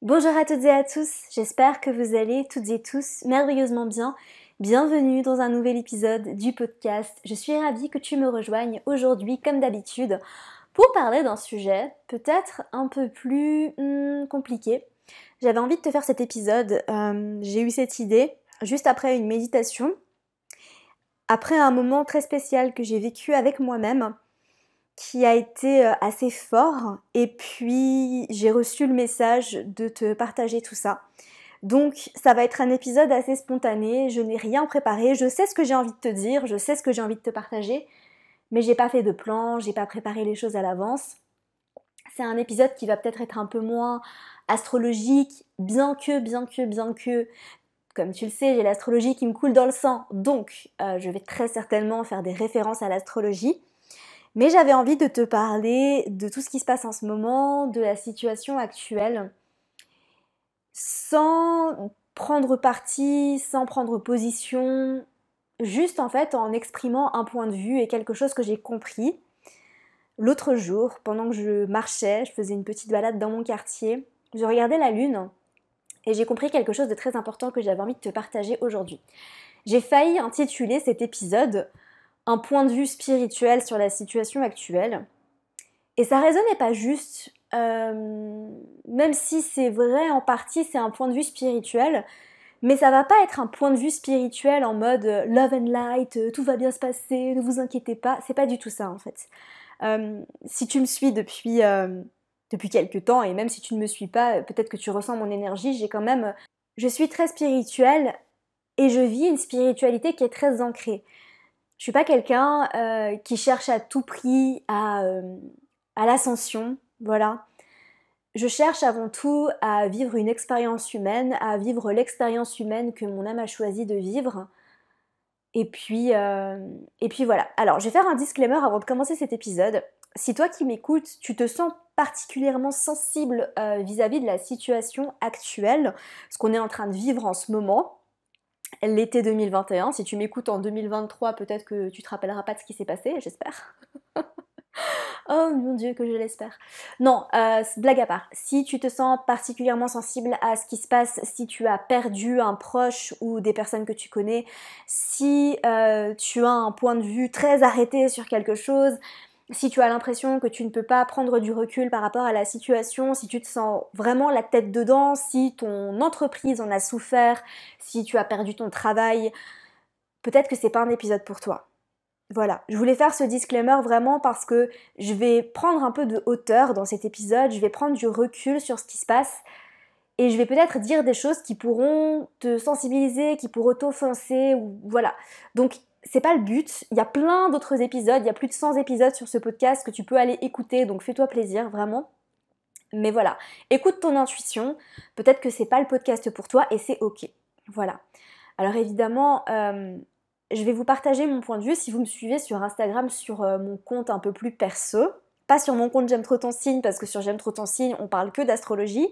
Bonjour à toutes et à tous, j'espère que vous allez toutes et tous merveilleusement bien. Bienvenue dans un nouvel épisode du podcast. Je suis ravie que tu me rejoignes aujourd'hui comme d'habitude pour parler d'un sujet peut-être un peu plus hmm, compliqué. J'avais envie de te faire cet épisode, euh, j'ai eu cette idée juste après une méditation, après un moment très spécial que j'ai vécu avec moi-même qui a été euh, assez fort. Et puis j'ai reçu le message de te partager tout ça. Donc ça va être un épisode assez spontané, je n'ai rien préparé, je sais ce que j'ai envie de te dire, je sais ce que j'ai envie de te partager, mais j'ai pas fait de plan, j'ai pas préparé les choses à l'avance. C'est un épisode qui va peut-être être un peu moins astrologique, bien que, bien que, bien que, comme tu le sais, j'ai l'astrologie qui me coule dans le sang, donc euh, je vais très certainement faire des références à l'astrologie. Mais j'avais envie de te parler de tout ce qui se passe en ce moment, de la situation actuelle, sans prendre parti, sans prendre position, juste en fait en exprimant un point de vue et quelque chose que j'ai compris. L'autre jour, pendant que je marchais, je faisais une petite balade dans mon quartier, je regardais la lune et j'ai compris quelque chose de très important que j'avais envie de te partager aujourd'hui. J'ai failli intituler cet épisode un point de vue spirituel sur la situation actuelle. Et ça résonnait pas juste, euh, même si c'est vrai en partie, c'est un point de vue spirituel, mais ça va pas être un point de vue spirituel en mode euh, love and light, euh, tout va bien se passer, ne vous inquiétez pas. C'est pas du tout ça en fait. si tu me suis depuis, depuis quelques temps, et même si tu ne me suis pas, peut-être que tu ressens mon énergie, j'ai quand même. Je suis très spirituelle et je vis une spiritualité qui est très ancrée. Je suis pas quelqu'un euh, qui cherche à tout prix à, euh, à l'ascension, voilà. Je cherche avant tout à vivre une expérience humaine, à vivre l'expérience humaine que mon âme a choisi de vivre. Et puis, euh, et puis voilà. Alors, je vais faire un disclaimer avant de commencer cet épisode. Si toi qui m'écoutes, tu te sens particulièrement sensible vis à -vis de la situation actuelle, ce qu'on est en train de vivre en ce moment, l'été 2021. Si tu m'écoutes en 2023, peut-être que tu te rappelleras pas de ce qui s'est passé, j'espère. oh mon dieu, que je l'espère. Non, euh, blague à part. Si tu te sens particulièrement sensible à ce qui se passe, si tu as perdu un proche ou des personnes que tu connais, si euh, tu as un point de vue très arrêté sur quelque chose, si tu as l'impression que tu ne peux pas prendre du recul par rapport à la situation, si tu te sens vraiment la tête dedans, si ton entreprise en a souffert, si tu as perdu ton travail, peut-être que c'est pas un épisode pour toi. Voilà, je voulais faire ce disclaimer vraiment parce que je vais prendre un peu de hauteur dans cet épisode, je vais prendre du recul sur ce qui se passe et je vais peut-être dire des choses qui pourront te sensibiliser, qui pourront t'offenser ou voilà. Donc c'est pas le but. Il y a plein d'autres épisodes, il y a plus de 100 épisodes sur ce podcast que tu peux aller écouter, donc fais-toi plaisir, vraiment. Mais voilà, écoute ton intuition. Peut-être que c'est pas le podcast pour toi et c'est ok. Voilà. Alors évidemment, euh, je vais vous partager mon point de vue si vous me suivez sur Instagram sur euh, mon compte un peu plus perso. Pas sur mon compte J'aime trop ton signe parce que sur J'aime trop ton signe on parle que d'astrologie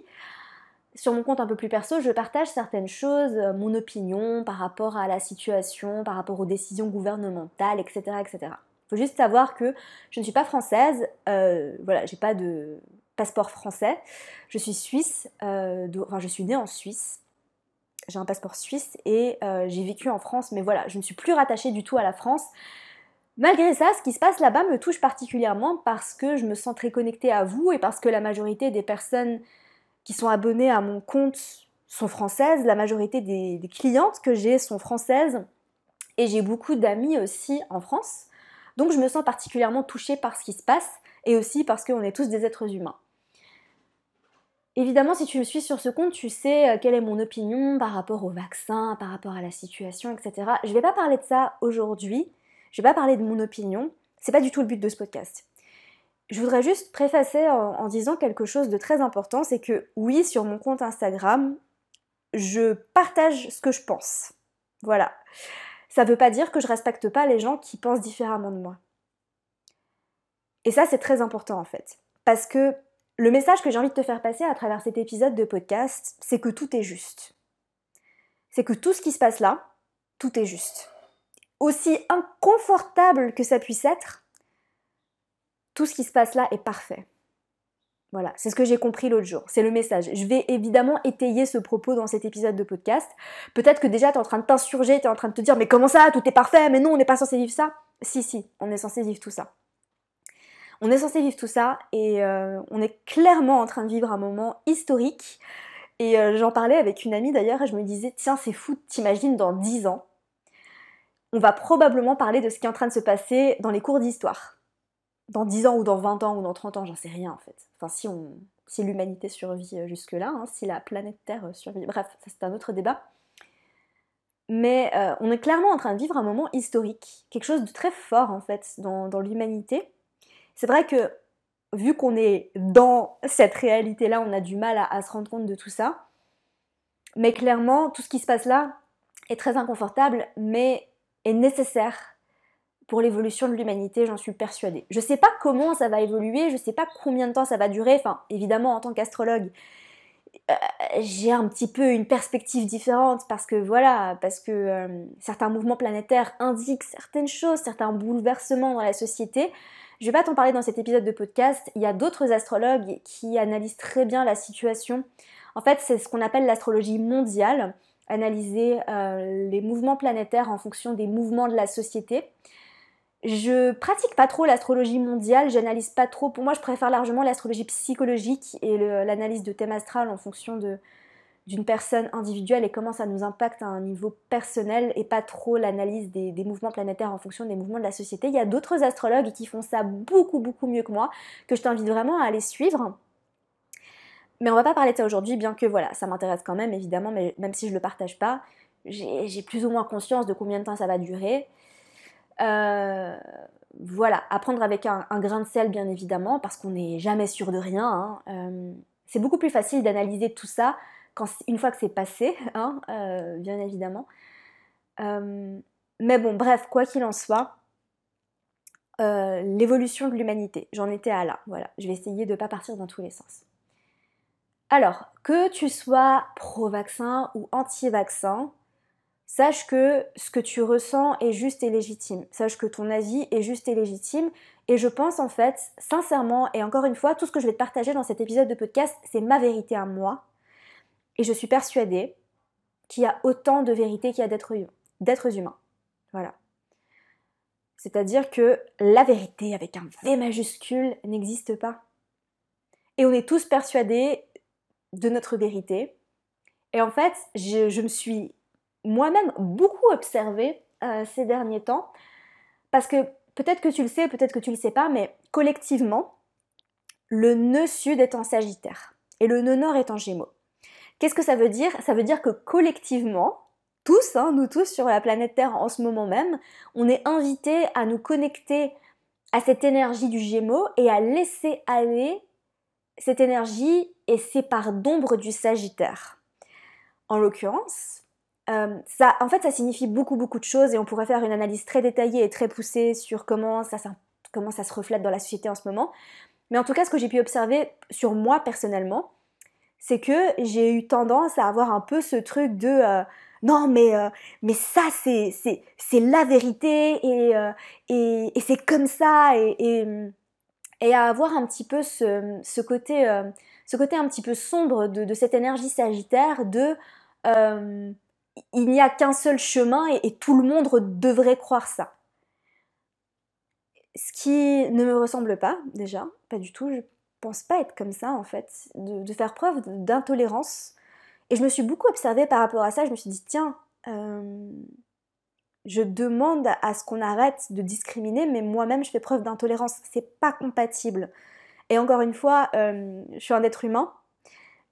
sur mon compte un peu plus perso, je partage certaines choses, euh, mon opinion par rapport à la situation, par rapport aux décisions gouvernementales, etc. etc. Il faut juste savoir que je ne suis pas française, euh, voilà, j'ai pas de passeport français, je suis suisse, euh, enfin je suis née en Suisse, j'ai un passeport suisse et j'ai vécu en France, mais voilà, je ne suis plus rattachée du tout à la France. Malgré ça, ce qui se passe là-bas me touche particulièrement parce que je me sens très connectée à vous et parce que la majorité des personnes qui sont abonnées à mon compte sont françaises, la majorité des, clientes que j'ai sont françaises et j'ai beaucoup d'amis aussi en France. Donc je me sens particulièrement touchée par ce qui se passe et aussi parce qu'on est tous des êtres humains. Évidemment, si tu me suis sur ce compte, tu sais euh, quelle est mon opinion par rapport au vaccin, par rapport à la situation, etc. Je ne vais pas parler de ça aujourd'hui, je ne vais pas parler de mon opinion, c'est pas du tout le but de ce podcast. Je voudrais juste préfacer en, disant quelque chose de très important, c'est que oui, sur mon compte Instagram, je partage ce que je pense. Voilà. Ça ne veut pas dire que je respecte pas les gens qui pensent différemment de moi. Et ça, c'est très important en fait. Parce que le message que j'ai envie de te faire passer à travers cet épisode de podcast, c'est que tout est juste. C'est que tout ce qui se passe là, tout est juste. Aussi inconfortable que ça puisse être, tout ce qui se passe là est parfait. Voilà, c'est ce que j'ai compris l'autre jour, c'est le message. Je vais évidemment étayer ce propos dans cet épisode de podcast. Peut-être que déjà tu es en train de t'insurger, tu es en train de te dire mais comment ça, tout est parfait, mais non, on n'est pas censé vivre ça. Si, si, on est censé vivre tout ça. On est censé vivre tout ça et euh, on est clairement en train de vivre un moment historique. Et euh, j'en parlais avec une amie d'ailleurs et je me disais, tiens, c'est fou, t'imagines dans 10 ans, on va probablement parler de ce qui est en train de se passer dans les cours d'histoire dans 10 ans ou dans 20 ans ou dans 30 ans, j'en sais rien en fait. Enfin, si, si l'humanité survit euh, jusque-là, hein, si la planète Terre euh, survit. Bref, ça c'est un autre débat. Mais euh, on est clairement en train de vivre un moment historique, quelque chose de très fort en fait dans, l'humanité. C'est vrai que vu qu'on est dans cette réalité-là, on a du mal à, se rendre compte de tout ça. Mais clairement, tout ce qui se passe là est très inconfortable, mais est nécessaire pour l'évolution de l'humanité, j'en suis persuadée. Je ne sais pas comment ça va évoluer, je ne sais pas combien de temps ça va durer, enfin évidemment en tant qu'astrologue, euh, j'ai un petit peu une perspective différente parce que voilà, parce que euh, certains mouvements planétaires indiquent certaines choses, certains bouleversements dans la société. Je vais pas t'en parler dans cet épisode de podcast, il y a d'autres astrologues qui analysent très bien la situation. En fait, c'est ce qu'on appelle l'astrologie mondiale, analyser euh, les mouvements planétaires en fonction des mouvements de la société. Je pratique pas trop l'astrologie mondiale, j'analyse pas trop. Pour moi, je préfère largement l'astrologie psychologique et l'analyse de thème astral en fonction d'une personne individuelle et comment ça nous impacte à un niveau personnel et pas trop l'analyse des, mouvements planétaires en fonction des mouvements de la société. Il y a d'autres astrologues qui font ça beaucoup beaucoup mieux que moi, que je t'invite vraiment à aller suivre. Mais on va pas parler de ça aujourd'hui, bien que voilà, ça m'intéresse quand même évidemment, mais même si je le partage pas, j'ai plus ou moins conscience de combien de temps ça va durer. Euh, voilà, apprendre avec un, grain de sel bien évidemment, parce qu'on n'est jamais sûr de rien. Hein. Euh, c'est beaucoup plus facile d'analyser tout ça quand, une fois que c'est passé, hein, euh, bien évidemment. mais bon, bref, quoi qu'il en soit, l'évolution de l'humanité, j'en étais à là. Voilà, je vais essayer de ne pas partir dans tous les sens. Alors, que tu sois pro-vaccin ou anti-vaccin, Sache que ce que tu ressens est juste et légitime. Sache que ton avis est juste et légitime. Et je pense en fait, sincèrement, et encore une fois, tout ce que je vais te partager dans cet épisode de podcast, c'est ma vérité à moi. Et je suis persuadée qu'il y a autant de vérité qu'il y a d'êtres humains. Voilà. C'est-à-dire que la vérité avec un V majuscule n'existe pas. Et on est tous persuadés de notre vérité. Et en fait, je, je me suis moi-même beaucoup observé euh, ces derniers temps, parce que peut-être que tu le sais, peut-être que tu le sais pas, mais collectivement, le nœud sud est en Sagittaire et le nœud nord est en Gémeaux. Qu'est-ce que ça veut dire? Ça veut dire que collectivement, tous, hein, nous tous sur la planète Terre en ce moment même, on est invités à nous connecter à cette énergie du Gémeaux et à laisser aller cette énergie et ces parts d'ombre du Sagittaire. En l'occurrence, euh, ça, en fait, ça signifie beaucoup, beaucoup de choses et on pourrait faire une analyse très détaillée et très poussée sur comment ça, comment ça se reflète dans la société en ce moment. Mais en tout cas, ce que j'ai pu observer sur moi personnellement, c'est que j'ai eu tendance à avoir un peu ce truc de euh, non, mais, euh, mais ça, c'est, c'est, la vérité et, et, c'est comme ça et, et, à avoir un petit peu ce, côté, ce côté un petit peu sombre de cette énergie sagittaire de il n'y a qu'un seul chemin et, tout le monde devrait croire ça. Ce qui ne me ressemble pas, déjà, pas du tout. Je pense pas être comme ça, en fait, de, faire preuve d'intolérance. Et je me suis beaucoup observée par rapport à ça. Je me suis dit, tiens, euh, je demande à ce qu'on arrête de discriminer, mais moi-même, je fais preuve d'intolérance. C'est pas compatible. Et encore une fois, euh, je suis un être humain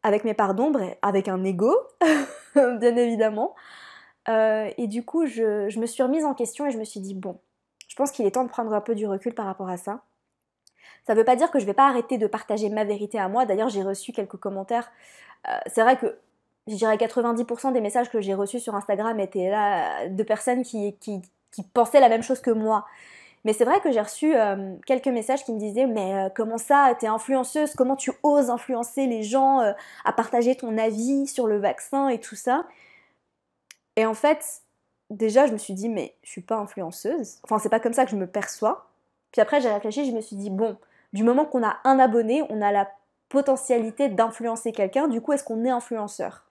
avec mes parts d'ombre, avec un ego, bien évidemment. Euh, et du coup, je, me suis remise en question et je me suis dit, bon, je pense qu'il est temps de prendre un peu du recul par rapport à ça. Ça ne veut pas dire que je ne vais pas arrêter de partager ma vérité à moi. D'ailleurs, j'ai reçu quelques commentaires. Euh, c'est vrai que je dirais 90% des messages que j'ai reçus sur Instagram étaient là de personnes qui, qui, pensaient la même chose que moi. Mais c'est vrai que j'ai reçu euh, quelques messages qui me disaient mais comment ça, t'es influenceuse, comment tu oses influencer les gens à partager ton avis sur le vaccin et tout ça? Et en fait, déjà, je me suis dit, mais je suis pas influenceuse. Enfin, c'est pas comme ça que je me perçois. Puis après, j'ai réfléchi, je me suis dit, bon, du moment qu'on a un abonné, on a la potentialité d'influencer quelqu'un. Du coup, est-ce qu'on est influenceur?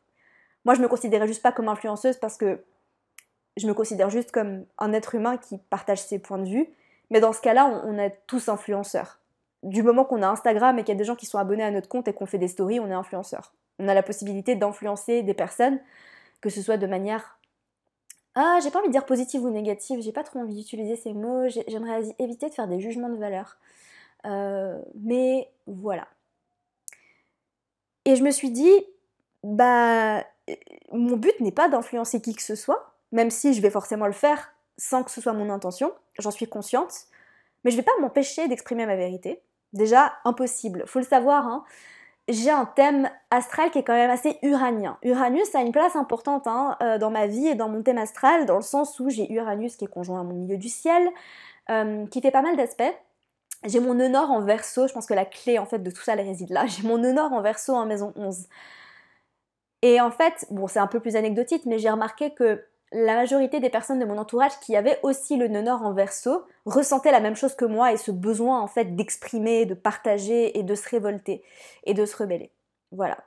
Moi, je me considérais juste pas comme influenceuse parce que je me considère juste comme un être humain qui partage ses points de vue. Mais dans ce cas-là, on, est tous influenceurs. Du moment qu'on a Instagram et qu'il y a des gens qui sont abonnés à notre compte et qu'on fait des stories, on est influenceur. On a la possibilité d'influencer des personnes, que ce soit de manière ah, j'ai pas envie de dire positive ou négative, j'ai pas trop envie d'utiliser ces mots, j'aimerais éviter de faire des jugements de valeur. Euh, mais voilà. Et je me suis dit, bah, mon but n'est pas d'influencer qui que ce soit, même si je vais forcément le faire sans que ce soit mon intention, j'en suis consciente, mais je vais pas m'empêcher d'exprimer ma vérité. Déjà, impossible. Faut le savoir, hein j'ai un thème astral qui est quand même assez uranien. Uranus a une place importante hein, euh, dans ma vie et dans mon thème astral, dans le sens où j'ai Uranus qui est conjoint à mon milieu du ciel, euh, qui fait pas mal d'aspects. J'ai mon nœud en verso, je pense que la clé en fait de tout ça réside là. J'ai mon nœud en verso en maison 11. Et en fait, bon c'est un peu plus anecdotique, mais j'ai remarqué que la majorité des personnes de mon entourage qui avaient aussi le nœud nord en verso ressentaient la même chose que moi et ce besoin en fait d'exprimer, de partager et de se révolter et de se rebeller. Voilà.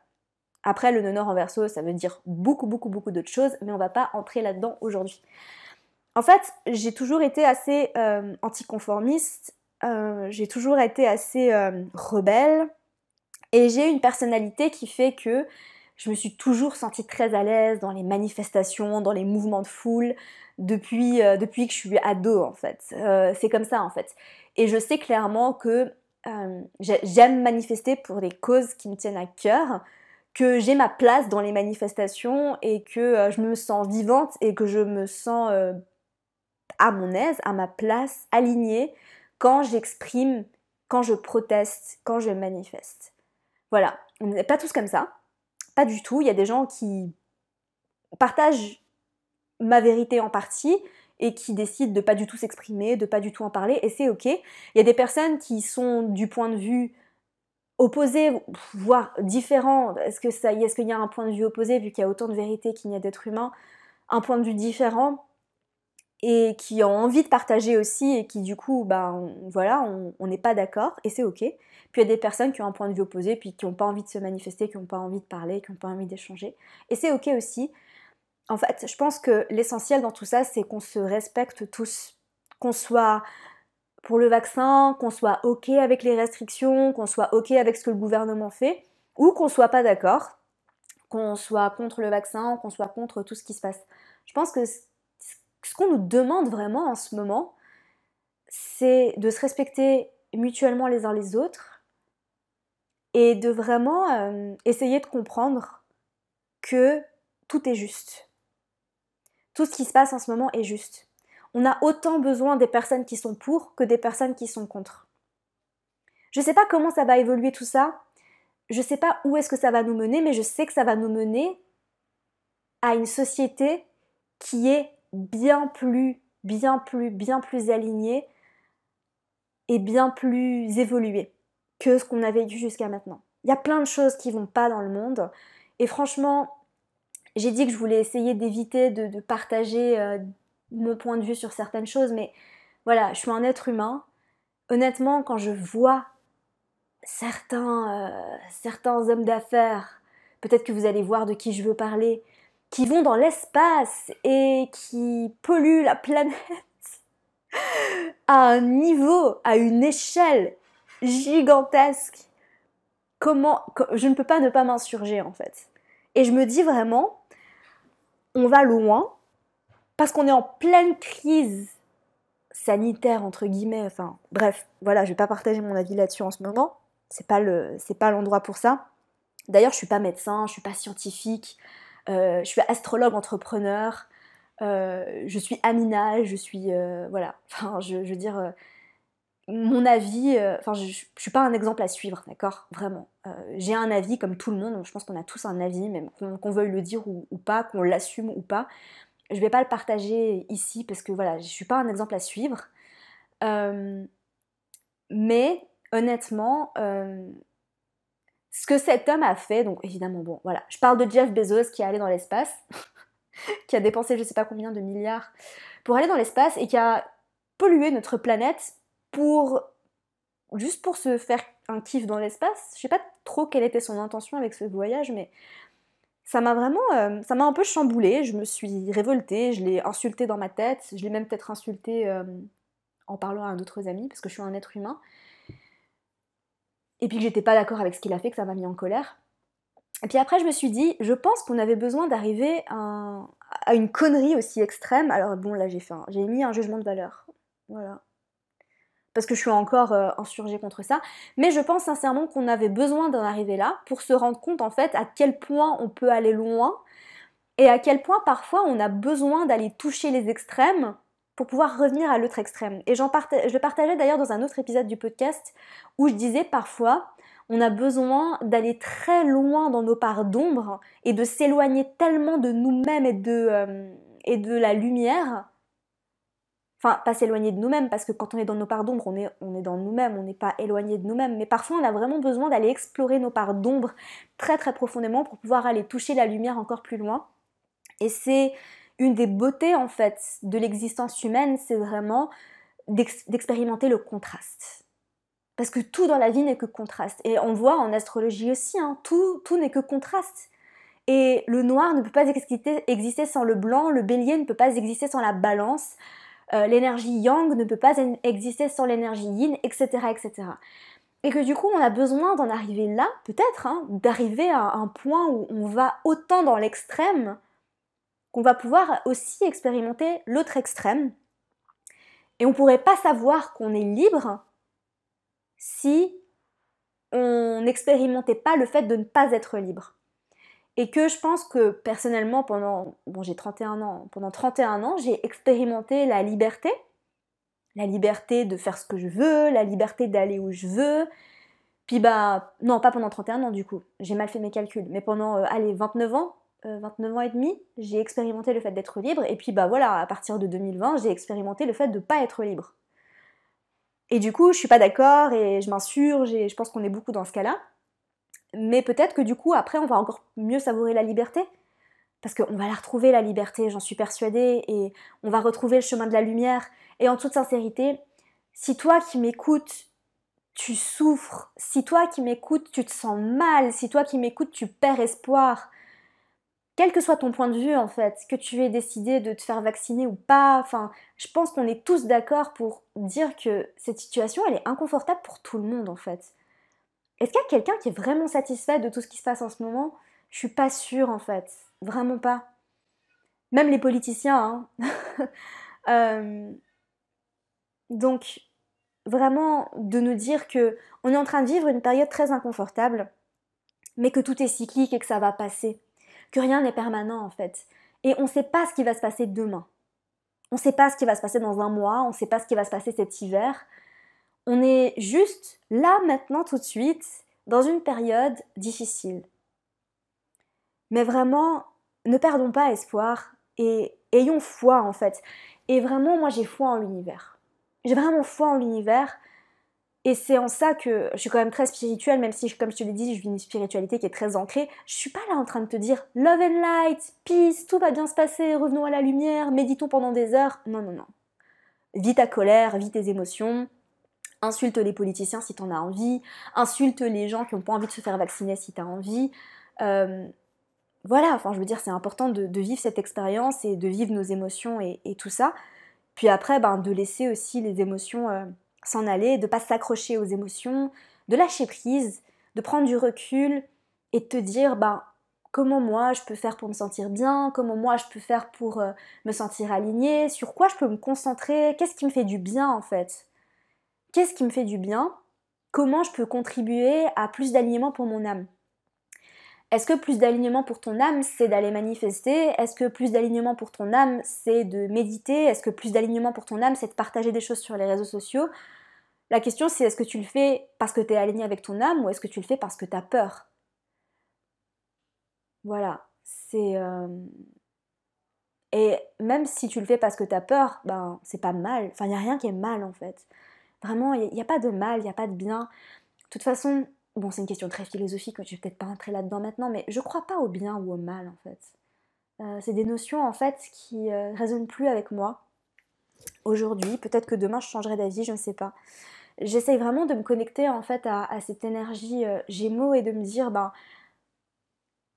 Après, le nœud nord en verso, ça veut dire beaucoup, beaucoup, beaucoup d'autres choses, mais on va pas entrer là-dedans aujourd'hui. En fait, j'ai toujours été assez euh, anticonformiste, euh, j'ai toujours été assez euh, rebelle, et j'ai une personnalité qui fait que je me suis toujours sentie très à l'aise dans les manifestations, dans les mouvements de foule, depuis, euh, depuis que je suis ado en fait. Euh, c'est comme ça en fait. Et je sais clairement que euh, j'aime manifester pour des causes qui me tiennent à cœur, que j'ai ma place dans les manifestations et que je me sens vivante et que je me sens à mon aise, à ma place, alignée quand j'exprime, quand je proteste, quand je manifeste. Voilà, on n'est pas tous comme ça. Pas du tout. Il y a des gens qui partagent ma vérité en partie et qui décident de pas du tout s'exprimer, de pas du tout en parler, et c'est ok. Il y a des personnes qui sont du point de vue opposé, voire différent. Est-ce que ça, est-ce qu'il y a un point de vue opposé vu qu'il y a autant de vérité qu'il n'y a d'êtres humains, un point de vue différent et qui ont envie de partager aussi et qui du coup, ben voilà, on n'est pas d'accord et c'est ok. Y a des personnes qui ont un point de vue opposé, puis qui n'ont pas envie de se manifester, qui n'ont pas envie de parler, qui n'ont pas envie d'échanger. Et c'est ok aussi. En fait, je pense que l'essentiel dans tout ça, c'est qu'on se respecte tous. Qu'on soit pour le vaccin, qu'on soit ok avec les restrictions, qu'on soit ok avec ce que le gouvernement fait, ou qu'on soit pas d'accord, qu'on soit contre le vaccin, qu'on soit contre tout ce qui se passe. Je pense que ce qu'on nous demande vraiment en ce moment, c'est de se respecter mutuellement les uns les autres, et de vraiment euh, essayer de comprendre que tout est juste. Tout ce qui se passe en ce moment est juste. On a autant besoin des personnes qui sont pour que des personnes qui sont contre. Je ne sais pas comment ça va évoluer tout ça. Je ne sais pas où est-ce que ça va nous mener, mais je sais que ça va nous mener à une société qui est bien plus, bien plus, bien plus alignée et bien plus évoluée que ce qu'on a vécu jusqu'à maintenant. Il y a plein de choses qui vont pas dans le monde. Et franchement, j'ai dit que je voulais essayer d'éviter de, partager euh, mon point de vue sur certaines choses, mais voilà, je suis un être humain. Honnêtement, quand je vois euh, certains hommes d'affaires, peut-être que vous allez voir de qui je veux parler, qui vont dans l'espace et qui polluent la planète à un niveau, à une échelle gigantesque. Comment je ne peux pas ne pas m'insurger en fait. Et je me dis vraiment, on va loin parce qu'on est en pleine crise sanitaire entre guillemets. Enfin, bref, voilà, je vais pas partager mon avis là-dessus en ce moment. C'est pas le, c'est pas l'endroit pour ça. D'ailleurs, je suis pas médecin, je suis pas scientifique, euh, je suis astrologue entrepreneur. Euh, je suis Amina, je suis euh, voilà, je veux dire mon avis, euh, enfin, je, ne suis pas un exemple à suivre, d'accord? Vraiment. Euh, j'ai un avis comme tout le monde, je pense qu'on a tous un avis, même qu'on veuille le dire ou, pas, qu'on l'assume ou pas. Je vais pas le partager ici parce que voilà, je suis pas un exemple à suivre. Euh, mais honnêtement, ce que cet homme a fait, donc évidemment, bon, voilà, je parle de Jeff Bezos qui est allé dans l'espace, qui a dépensé je sais pas combien de milliards pour aller dans l'espace et qui a pollué notre planète juste pour se faire un kiff dans l'espace. Je sais pas trop quelle était son intention avec ce voyage, mais ça m'a vraiment, euh, ça m'a un peu chamboulé. Je me suis révoltée, je l'ai insulté dans ma tête, je l'ai même peut-être insulté euh, en parlant à d'autres amis, parce que je suis un être humain. Et puis que j'étais pas d'accord avec ce qu'il a fait, que ça m'a mis en colère. Et puis après, je me suis dit, je pense qu'on avait besoin d'arriver à, à, une connerie aussi extrême. Alors bon, là j'ai fait, j'ai mis un jugement de valeur. Voilà parce que je suis encore euh, insurgée contre ça, mais je pense sincèrement qu'on avait besoin d'en arriver là pour se rendre compte en fait à quel point on peut aller loin et à quel point parfois on a besoin d'aller toucher les extrêmes pour pouvoir revenir à l'autre extrême. Et je le partageais d'ailleurs dans un autre épisode du podcast où je disais parfois on a besoin d'aller très loin dans nos parts d'ombre et de s'éloigner tellement de nous-mêmes et, euh, et de la lumière Pas s'éloigner de nous-mêmes, parce que quand on est dans nos parts d'ombre, on est, on est dans nous-mêmes, on n'est pas éloigné de nous-mêmes. Mais parfois, on a vraiment besoin d'aller explorer nos parts d'ombre très très profondément pour pouvoir aller toucher la lumière encore plus loin. Et c'est une des beautés en fait de l'existence humaine, c'est vraiment d'expérimenter le contraste. Parce que tout dans la vie n'est que contraste. Et on voit en astrologie aussi, hein, tout, tout n'est que contraste. Et le noir ne peut pas exister sans le blanc, le bélier ne peut pas exister sans la balance. Euh, l'énergie yang ne peut pas exister sans l'énergie yin, etc., etc. Et que du coup, on a besoin d'en arriver là, peut-être, hein, d'arriver à un point où on va autant dans l'extrême qu'on va pouvoir aussi expérimenter l'autre extrême. Et on ne pourrait pas savoir qu'on est libre si on n'expérimentait pas le fait de ne pas être libre. Et que je pense que personnellement, pendant, bon j'ai 31 ans, pendant 31 ans, j'ai expérimenté la liberté. La liberté de faire ce que je veux, la liberté d'aller où je veux. Puis bah, non, pas pendant 31 ans du coup, j'ai mal fait mes calculs, mais pendant, euh, allez, 29 ans, 29 euh, ans et demi, j'ai expérimenté le fait d'être libre. Et puis bah voilà, à partir de 2020, j'ai expérimenté le fait de ne pas être libre. Et du coup, je suis pas d'accord et je m'insurge et je pense qu'on est beaucoup dans ce cas-là. Mais peut-être que du coup, après, on va encore mieux savourer la liberté. Parce qu'on va la retrouver, la liberté, j'en suis persuadée, et on va retrouver le chemin de la lumière. Et en toute sincérité, si toi qui m'écoutes, tu souffres, si toi qui m'écoutes, tu te sens mal, si toi qui m'écoutes, tu perds espoir, quel que soit ton point de vue en fait, que tu aies décidé de te faire vacciner ou pas, je pense qu'on est tous d'accord pour dire que cette situation, elle est inconfortable pour tout le monde en fait. Est-ce qu'il y a quelqu'un qui est vraiment satisfait de tout ce qui se passe en ce moment? Je suis pas sûre en fait, vraiment pas. Même les politiciens. Hein. Euh, donc, vraiment de nous dire que on est en train de vivre une période très inconfortable, mais que tout est cyclique et que ça va passer, que rien n'est permanent en fait. Et on ne sait pas ce qui va se passer demain. On ne sait pas ce qui va se passer dans un mois, on ne sait pas ce qui va se passer cet hiver. On est juste là maintenant tout de suite dans une période difficile. Mais vraiment, ne perdons pas espoir et ayons foi en fait. Et vraiment, moi j'ai foi en l'univers. J'ai vraiment foi en l'univers. Et c'est en ça que je suis quand même très spirituelle, même si, comme je te l'ai dit, je vis une spiritualité qui est très ancrée. Je suis pas là en train de te dire love and light, peace, tout va bien se passer, revenons à la lumière, méditons pendant des heures. Non, non, non. Vis ta colère, vis tes émotions, insulte les politiciens si tu en as envie, insulte les gens qui n'ont pas envie de se faire vacciner si tu as envie. Euh, voilà, enfin je veux dire, c'est important de, vivre cette expérience et de vivre nos émotions et, tout ça. Puis après, ben, de laisser aussi les émotions euh, s'en aller, de ne pas s'accrocher aux émotions, de lâcher prise, de prendre du recul et de te dire, ben, comment moi je peux faire pour me sentir bien, comment moi je peux faire pour euh, me sentir alignée, sur quoi je peux me concentrer, qu'est-ce qui me fait du bien en fait qu'est-ce qui me fait du bien, comment je peux contribuer à plus d'alignement pour mon âme? Est-ce que plus d'alignement pour ton âme, c'est d'aller manifester? Est-ce que plus d'alignement pour ton âme, c'est de méditer? Est-ce que plus d'alignement pour ton âme, c'est de partager des choses sur les réseaux sociaux? La question, c'est est-ce que tu le fais parce que tu es aligné avec ton âme ou est-ce que tu le fais parce que tu as peur? Voilà, c'est... Euh, et même si tu le fais parce que tu as peur, ben c'est pas mal. Enfin, il n'y a rien qui est mal en fait. Vraiment, il n'y a, pas de mal, il n'y a pas de bien. De toute façon, bon, c'est une question très philosophique, je vais peut-être pas rentrer là-dedans maintenant, mais je crois pas au bien ou au mal en fait. Euh, c'est des notions en fait qui euh, résonnent plus avec moi aujourd'hui. Peut-être que demain je changerai d'avis, je ne sais pas. j'essaye vraiment de me connecter en fait à, cette énergie euh, Gémeaux et de me dire, ben,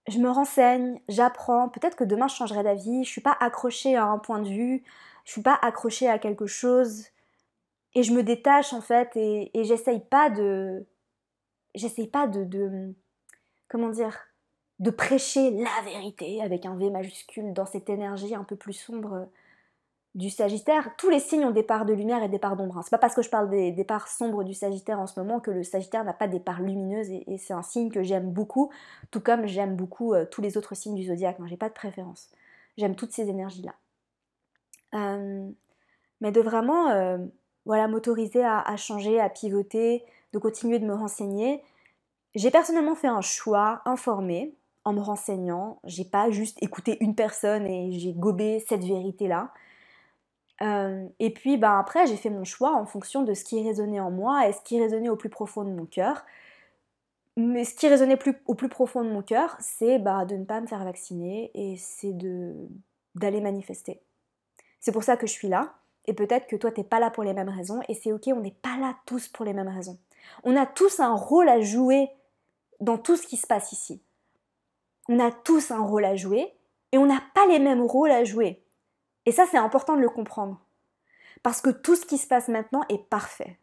je me renseigne, j'apprends, peut-être que demain je changerai d'avis, je suis pas accrochée à un point de vue, je suis pas accrochée à quelque chose, et je me détache en fait, et, j'essaye pas de... J'essaye pas de. Comment dire de prêcher la vérité avec un V majuscule dans cette énergie un peu plus sombre du Sagittaire. Tous les signes ont des parts de lumière et des parts d'ombre. Hein. C'est pas parce que je parle des, parts sombres du Sagittaire en ce moment que le Sagittaire n'a pas des parts lumineuses et, c'est un signe que j'aime beaucoup, tout comme j'aime beaucoup euh, tous les autres signes du zodiaque. J'ai pas de préférence. J'aime toutes ces énergies-là. Euh, mais de vraiment euh, voilà, m'autoriser à, changer, à pivoter, de continuer de me renseigner. J'ai personnellement fait un choix informé en me renseignant. J'ai pas juste écouté une personne et j'ai gobé cette vérité-là. Euh, et puis ben, après, j'ai fait mon choix en fonction de ce qui résonnait en moi et ce qui résonnait au plus profond de mon cœur. Mais ce qui résonnait plus, au plus profond de mon cœur, c'est bah, de ne pas me faire vacciner et c'est d'aller manifester. C'est pour ça que je suis là. Et peut-être que toi, t'es pas là pour les mêmes raisons. Et c'est ok, on n'est pas là tous pour les mêmes raisons. On a tous un rôle à jouer dans tout ce qui se passe ici. On a tous un rôle à jouer et on n'a pas les mêmes rôles à jouer. Et ça, c'est important de le comprendre. Parce que tout ce qui se passe maintenant est parfait.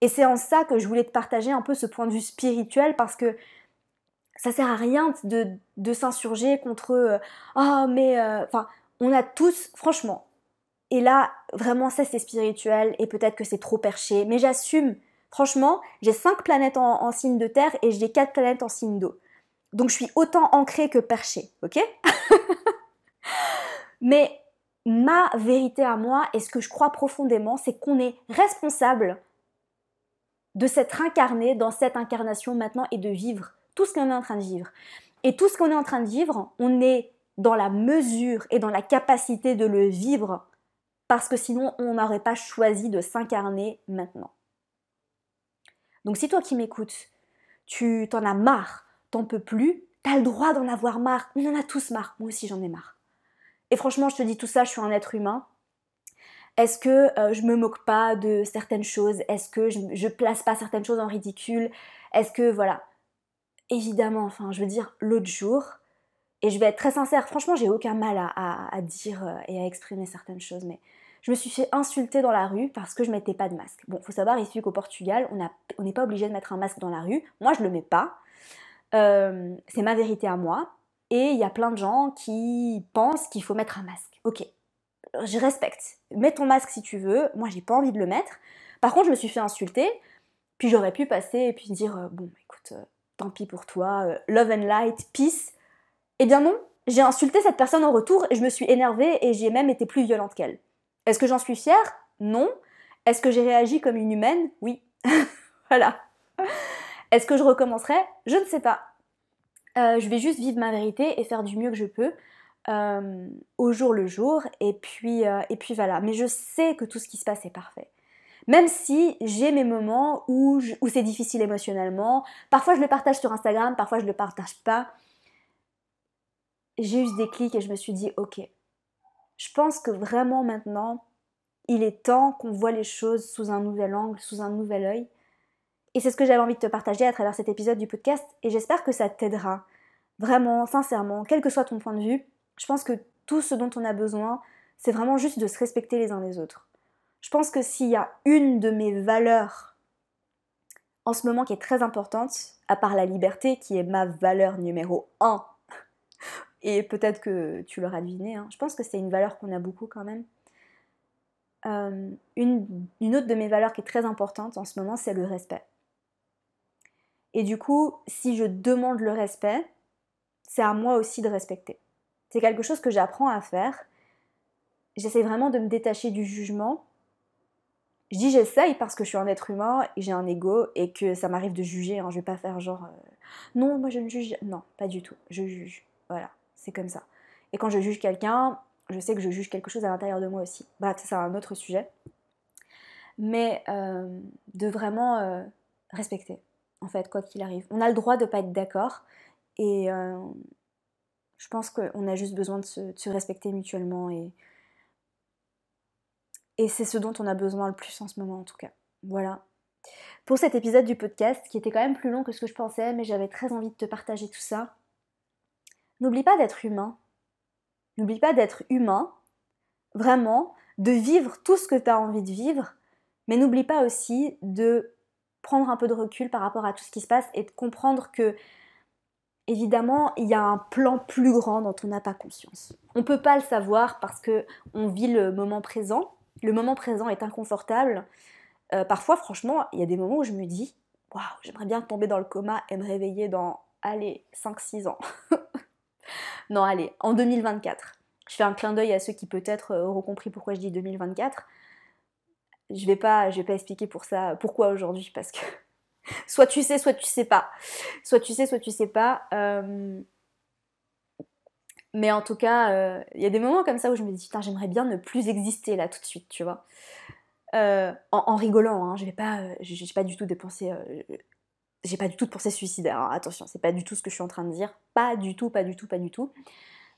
Et c'est en ça que je voulais te partager un peu ce point de vue spirituel parce que ça sert à rien de, s'insurger contre ah mais euh, enfin on a tous franchement et là vraiment ça c'est spirituel et peut-être que c'est trop perché. Mais j'assume. Franchement j'ai cinq planètes en, signe de terre et j'ai quatre planètes en signe d'eau. Donc je suis autant ancrée que perché ok? Mais ma vérité à moi et ce que je crois profondément, c'est qu'on est responsable de s'être incarné dans cette incarnation maintenant et de vivre tout ce qu'on est en train de vivre. Et tout ce qu'on est en train de vivre, on est dans la mesure et dans la capacité de le vivre parce que sinon on n'aurait pas choisi de s'incarner maintenant. Donc si toi qui m'écoutes, tu t'en as marre, t'en peux plus, t'as le droit d'en avoir marre, on en a tous marre, moi aussi j'en ai marre. Et franchement, je te dis tout ça, je suis un être humain. Est-ce que euh, je me moque pas de certaines choses? Est-ce que je, je place pas certaines choses en ridicule? Est-ce que voilà Évidemment, enfin, je veux dire, l'autre jour, et je vais être très sincère, franchement, j'ai aucun mal à, dire euh, et à exprimer certaines choses, mais je me suis fait insulter dans la rue parce que je mettais pas de masque. Bon, faut savoir ici qu'au Portugal, on n'est pas obligé de mettre un masque dans la rue. Moi, je le mets pas. Euh, c'est ma vérité à moi. Et il y a plein de gens qui pensent qu'il faut mettre un masque. Ok, je respecte. Mets ton masque si tu veux. Moi, j'ai pas envie de le mettre. Par contre, je me suis fait insulter. Puis j'aurais pu passer et puis dire euh, bon, écoute, tant pis pour toi, love and light, peace. Eh bien non, j'ai insulté cette personne en retour et je me suis énervée et j'ai même été plus violente qu'elle. Est-ce que j'en suis fière? Non. Est-ce que j'ai réagi comme une humaine? Oui. voilà. Est-ce que je recommencerai? Je ne sais pas. Euh, je vais juste vivre ma vérité et faire du mieux que je peux euh, au jour le jour. Et puis, euh, et puis voilà. Mais je sais que tout ce qui se passe est parfait. Même si j'ai mes moments où, où c'est difficile émotionnellement. Parfois je le partage sur Instagram, parfois je le partage pas. J'ai eu des clics et je me suis dit, ok, je pense que vraiment maintenant, il est temps qu'on voit les choses sous un nouvel angle, sous un nouvel œil. Et c'est ce que j'avais envie de te partager à travers cet épisode du podcast et j'espère que ça t'aidera. Vraiment, sincèrement, quel que soit ton point de vue, je pense que tout ce dont on a besoin, c'est vraiment juste de se respecter les uns les autres. Je pense que s'il y a une de mes valeurs en ce moment qui est très importante, à part la liberté qui est ma valeur numéro 1, et peut-être que tu l'auras deviné, hein, je pense que c'est une valeur qu'on a beaucoup quand même. Euh, une, autre de mes valeurs qui est très importante en ce moment, c'est le respect. Et du coup, si je demande le respect, c'est à moi aussi de respecter. C'est quelque chose que j'apprends à faire. J'essaie vraiment de me détacher du jugement. Je dis j'essaye parce que je suis un être humain et j'ai un ego et que ça m'arrive de juger. Hein. Je vais pas faire genre euh, non, moi je ne juge. Non, pas du tout. Je juge. Voilà, c'est comme ça. Et quand je juge quelqu'un, je sais que je juge quelque chose à l'intérieur de moi aussi. Bah, c'est un autre sujet. Mais euh, de vraiment euh, respecter en fait, quoi qu'il arrive. On a le droit de ne pas être d'accord et euh, je pense qu'on a juste besoin de se, respecter mutuellement et c'est ce dont on a besoin le plus en ce moment en tout cas. Voilà. pour cet épisode du podcast qui était quand même plus long que ce que je pensais, mais j'avais très envie de te partager tout ça. N'oublie pas d'être humain. N'oublie pas d'être humain, vraiment, de vivre tout ce que tu as envie de vivre, mais n'oublie pas aussi de prendre un peu de recul par rapport à tout ce qui se passe et de comprendre que évidemment, il y a un plan plus grand dont on n'a pas conscience. On ne peut pas le savoir parce que on vit le moment présent. Le moment présent est inconfortable. Euh, parfois, franchement, il y a des moments où je me dis Waouh, j'aimerais bien tomber dans le coma et me réveiller dans, allez, 5-6 ans. non, allez, en 2024. Je fais un clin d'œil à ceux qui peut-être euh, auront compris pourquoi je dis 2024. Je vais pas, je vais pas expliquer pour ça pourquoi aujourd'hui parce que soit tu sais, soit tu sais pas. Soit tu sais, soit tu sais pas. Euh, mais en tout cas, euh, il y a des moments comme ça où je me dis, putain, j'aimerais bien ne plus exister là tout de suite, tu vois. En, rigolant, hein, je vais pas, pas du tout de pensée, j'ai pas du tout de pensée suicidaire. Hein, attention, c'est pas du tout ce que je suis en train de dire, pas du tout, pas du tout, pas du tout.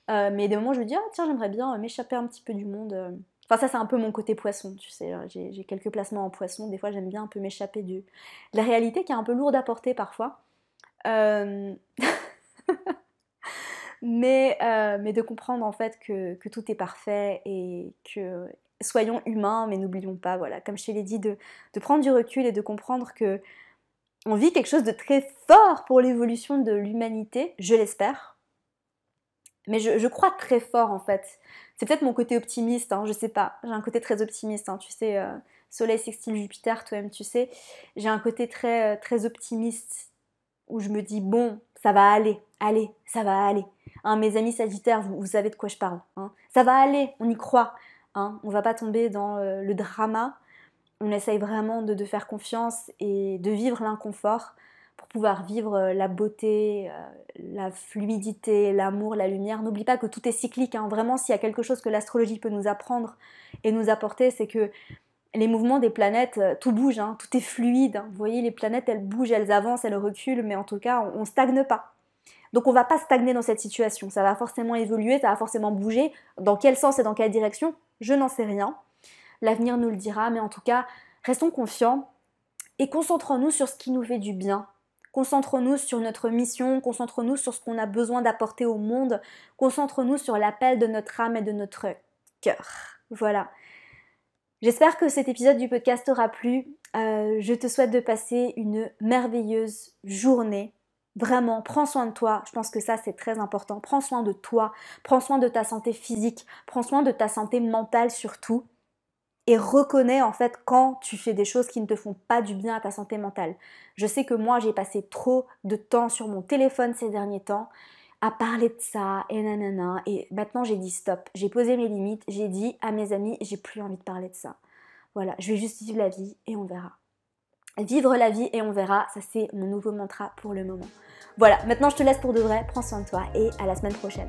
mais des moments je me dis, ah tiens, j'aimerais bien m'échapper un petit peu du monde. Enfin, ça, c'est un peu mon côté poisson, tu sais. J'ai quelques placements en poisson. Des fois, j'aime bien un peu m'échapper de la réalité qui est un peu lourde à porter parfois. Euh, mais, euh, mais de comprendre en fait que, tout est parfait et que soyons humains, mais n'oublions pas, voilà, comme je te l'ai dit, de, de, prendre du recul et de comprendre que on vit quelque chose de très fort pour l'évolution de l'humanité, je l'espère. Mais je, crois très fort en fait c'est peut-être mon côté optimiste, hein, je sais pas. J'ai un côté très optimiste, hein, tu sais, euh, Soleil sextile Jupiter, toi-même, tu sais. J'ai un côté très, euh, très optimiste où je me dis, bon, ça va aller, allez, ça va aller. Hein, mes amis Sagittaires, vous, savez de quoi je parle. Ça va aller, on y croit. Hein, on va pas tomber dans euh, le drama. On essaye vraiment de, de faire confiance et de vivre l'inconfort pour pouvoir vivre euh, la beauté, euh, la fluidité, l'amour, la lumière. N'oublie pas que tout est cyclique. Hein. Vraiment, s'il y a quelque chose que l'astrologie peut nous apprendre et nous apporter, c'est que les mouvements des planètes, euh, tout bouge, hein. tout est fluide. Hein. Vous voyez, les planètes, elles bougent, elles avancent, elles reculent, mais en tout cas, on, ne stagne pas. Donc on va pas stagner dans cette situation. Ça va forcément évoluer, ça va forcément bouger. Dans quel sens et dans quelle direction? Je n'en sais rien. L'avenir nous le dira, mais en tout cas, restons confiants et concentrons-nous sur ce qui nous fait du bien, Concentrons-nous sur notre mission, concentrons-nous sur ce qu'on a besoin d'apporter au monde, concentrons-nous sur l'appel de notre âme et de notre cœur. Voilà. J'espère que cet épisode du podcast t'aura plu. Euh, je te souhaite de passer une merveilleuse journée. Vraiment, prends soin de toi. Je pense que ça, c'est très important. Prends soin de toi. Prends soin de ta santé physique. Prends soin de ta santé mentale surtout et reconnais en fait quand tu fais des choses qui ne te font pas du bien à ta santé mentale. Je sais que moi j'ai passé trop de temps sur mon téléphone ces derniers temps à parler de ça et nanana et maintenant j'ai dit stop, j'ai posé mes limites, j'ai dit à mes amis j'ai plus envie de parler de ça. Voilà, je vais juste vivre la vie et on verra. Vivre la vie et on verra, ça c'est mon nouveau mantra pour le moment. Voilà, maintenant je te laisse pour de vrai, prends soin de toi et à la semaine prochaine.